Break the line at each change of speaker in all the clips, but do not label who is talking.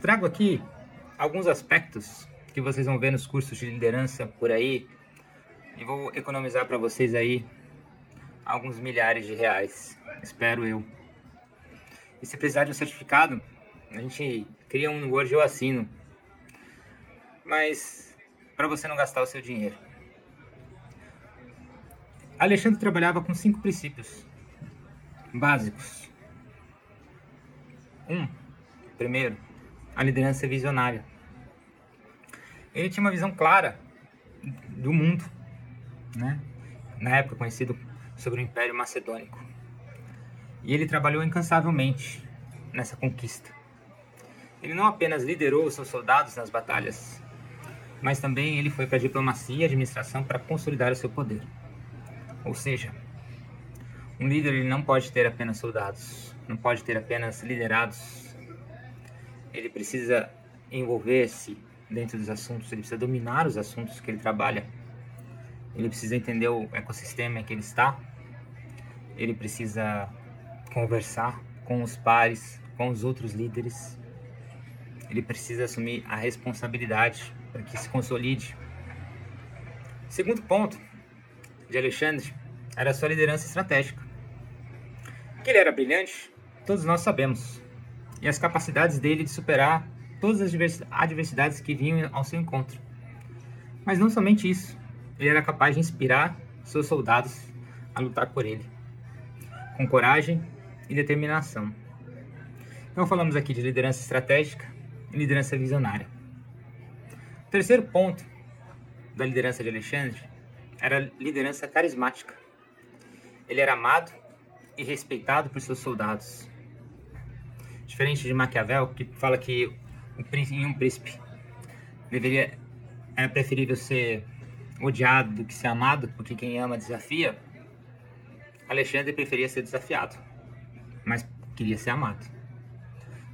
Trago aqui alguns aspectos que vocês vão ver nos cursos de liderança por aí e vou economizar para vocês aí alguns milhares de reais, espero eu. E se precisar de um certificado, a gente cria um Word eu assino. Mas para você não gastar o seu dinheiro. Alexandre trabalhava com cinco princípios básicos. Um, primeiro, a liderança visionária. Ele tinha uma visão clara do mundo, né? na época conhecido sobre o Império Macedônico. E ele trabalhou incansavelmente nessa conquista. Ele não apenas liderou seus soldados nas batalhas, mas também ele foi para a diplomacia e administração para consolidar o seu poder. Ou seja, um líder ele não pode ter apenas soldados, não pode ter apenas liderados. Ele precisa envolver-se dentro dos assuntos, ele precisa dominar os assuntos que ele trabalha. Ele precisa entender o ecossistema em que ele está. Ele precisa conversar com os pares, com os outros líderes. Ele precisa assumir a responsabilidade para que se consolide. Segundo ponto de Alexandre era sua liderança estratégica. Que ele era brilhante, todos nós sabemos. E as capacidades dele de superar todas as adversidades que vinham ao seu encontro. Mas não somente isso, ele era capaz de inspirar seus soldados a lutar por ele, com coragem e determinação. Então falamos aqui de liderança estratégica e liderança visionária. O terceiro ponto da liderança de Alexandre era liderança carismática. Ele era amado e respeitado por seus soldados. Diferente de Maquiavel, que fala que em um príncipe deveria é preferível ser odiado do que ser amado, porque quem ama desafia. Alexandre preferia ser desafiado, mas queria ser amado.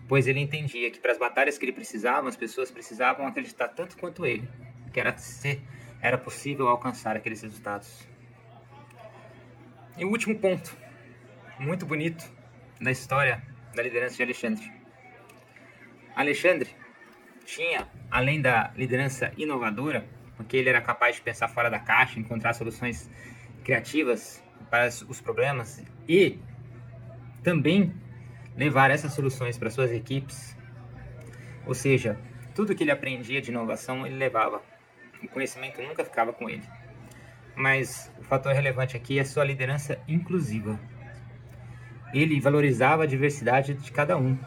Pois ele entendia que para as batalhas que ele precisava, as pessoas precisavam acreditar tanto quanto ele, que era ser, era possível alcançar aqueles resultados. E o último ponto, muito bonito da história da liderança de Alexandre. Alexandre tinha, além da liderança inovadora, porque ele era capaz de pensar fora da caixa, encontrar soluções criativas para os problemas e também levar essas soluções para suas equipes. Ou seja, tudo que ele aprendia de inovação ele levava. O conhecimento nunca ficava com ele. Mas o fator relevante aqui é sua liderança inclusiva. Ele valorizava a diversidade de cada um.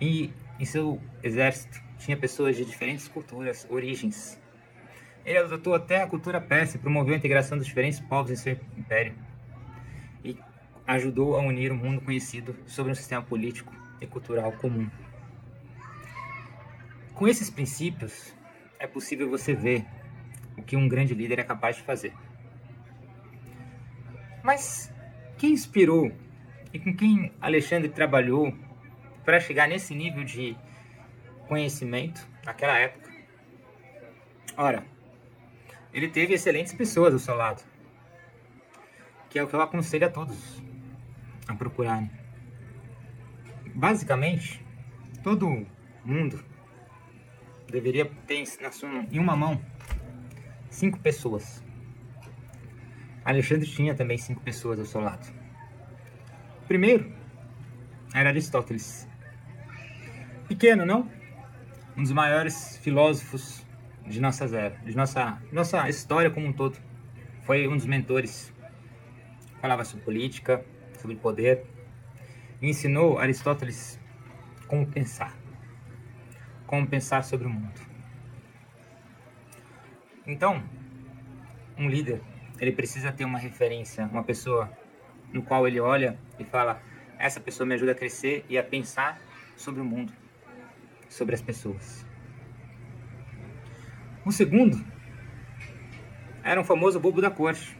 E em seu exército tinha pessoas de diferentes culturas, origens. Ele adotou até a cultura persa e promoveu a integração dos diferentes povos em seu império. E ajudou a unir o mundo conhecido sobre um sistema político e cultural comum. Com esses princípios, é possível você ver o que um grande líder é capaz de fazer. Mas quem inspirou e com quem Alexandre trabalhou para chegar nesse nível de conhecimento naquela época. Ora, ele teve excelentes pessoas ao seu lado, que é o que eu aconselho a todos a procurarem. Basicamente, todo mundo deveria ter na sua, em uma mão cinco pessoas. Alexandre tinha também cinco pessoas ao seu lado. Primeiro era Aristóteles, Pequeno, não? Um dos maiores filósofos de nossa era, de nossa, nossa história como um todo. Foi um dos mentores. Falava sobre política, sobre poder. E ensinou Aristóteles como pensar. Como pensar sobre o mundo. Então, um líder, ele precisa ter uma referência, uma pessoa no qual ele olha e fala: essa pessoa me ajuda a crescer e a pensar sobre o mundo sobre as pessoas. O segundo era um famoso bobo da corte.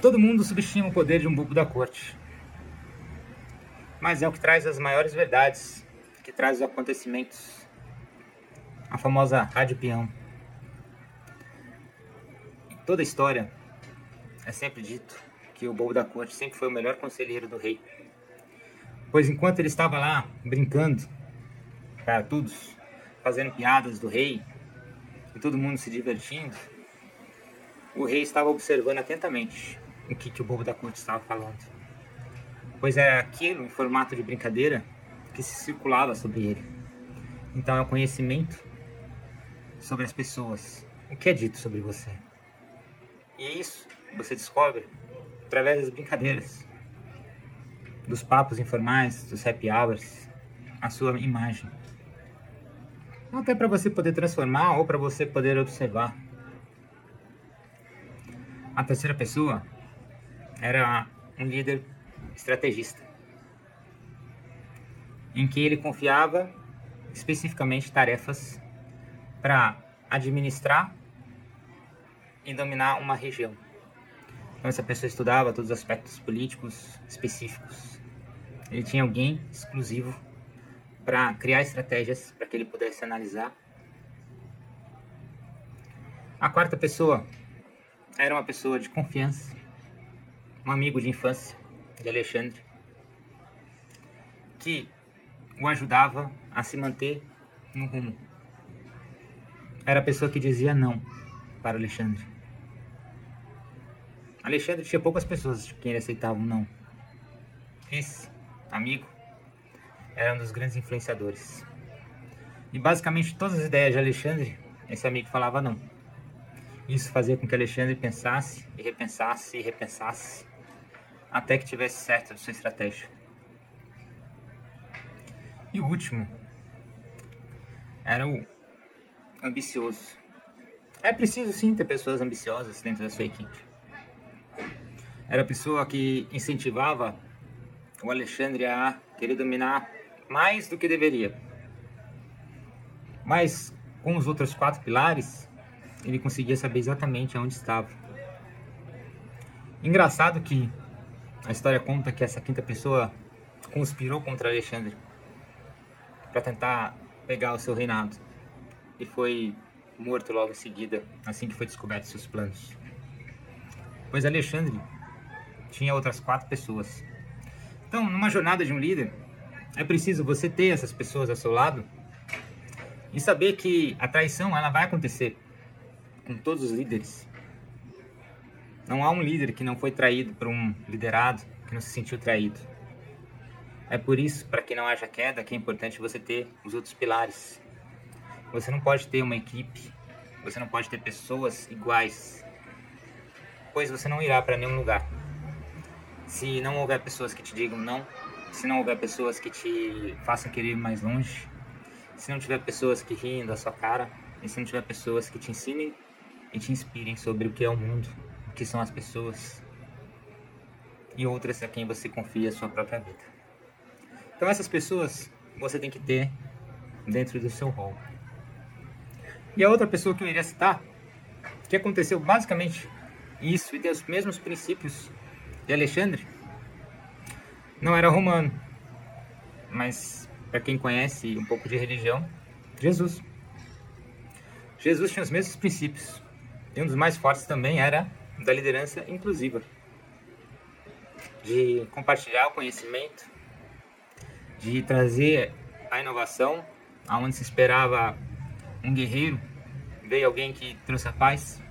Todo mundo subestima o poder de um bobo da corte. Mas é o que traz as maiores verdades, que traz os acontecimentos. A famosa rádio peão. Toda a história é sempre dito que o bobo da corte sempre foi o melhor conselheiro do rei Pois enquanto ele estava lá brincando, para todos, fazendo piadas do rei, e todo mundo se divertindo, o rei estava observando atentamente o que, que o bobo da corte estava falando. Pois era aquilo, em formato de brincadeira, que se circulava sobre ele. Então é o conhecimento sobre as pessoas, o que é dito sobre você. E isso você descobre através das brincadeiras, dos papos informais, dos happy hours, a sua imagem. Até para você poder transformar ou para você poder observar. A terceira pessoa era um líder estrategista, em que ele confiava especificamente tarefas para administrar e dominar uma região. Então essa pessoa estudava todos os aspectos políticos específicos. Ele tinha alguém exclusivo para criar estratégias para que ele pudesse analisar. A quarta pessoa era uma pessoa de confiança, um amigo de infância de Alexandre, que o ajudava a se manter no rumo. Era a pessoa que dizia não para Alexandre. Alexandre tinha poucas pessoas que ele aceitava não. Esse amigo era um dos grandes influenciadores. E basicamente todas as ideias de Alexandre, esse amigo falava não. Isso fazia com que Alexandre pensasse e repensasse e repensasse até que tivesse certo a sua estratégia. E o último era o ambicioso. É preciso sim ter pessoas ambiciosas dentro da sua equipe. Era a pessoa que incentivava o Alexandre a querer dominar mais do que deveria. Mas com os outros quatro pilares, ele conseguia saber exatamente onde estava. Engraçado que a história conta que essa quinta pessoa conspirou contra Alexandre para tentar pegar o seu reinado e foi morto logo em seguida, assim que foi descoberto seus planos. Pois Alexandre tinha outras quatro pessoas. Então, numa jornada de um líder, é preciso você ter essas pessoas ao seu lado e saber que a traição ela vai acontecer com todos os líderes. Não há um líder que não foi traído por um liderado que não se sentiu traído. É por isso, para que não haja queda, que é importante você ter os outros pilares. Você não pode ter uma equipe, você não pode ter pessoas iguais, pois você não irá para nenhum lugar. Se não houver pessoas que te digam não, se não houver pessoas que te façam querer ir mais longe, se não tiver pessoas que riem da sua cara, e se não tiver pessoas que te ensinem e te inspirem sobre o que é o mundo, o que são as pessoas e outras a quem você confia a sua própria vida. Então essas pessoas você tem que ter dentro do seu rol. E a outra pessoa que eu iria citar, que aconteceu basicamente isso e tem os mesmos princípios de Alexandre não era romano, mas para quem conhece um pouco de religião, Jesus. Jesus tinha os mesmos princípios. E um dos mais fortes também era da liderança inclusiva, de compartilhar o conhecimento, de trazer a inovação, aonde se esperava um guerreiro, veio alguém que trouxe a paz,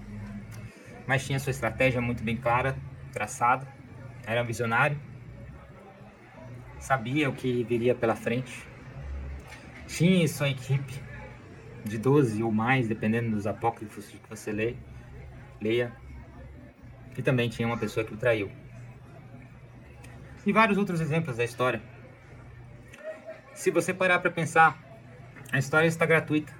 mas tinha sua estratégia muito bem clara, traçada era visionário, sabia o que viria pela frente, tinha sua equipe de 12 ou mais, dependendo dos apócrifos que você lê, leia, e também tinha uma pessoa que o traiu. E vários outros exemplos da história. Se você parar para pensar, a história está gratuita.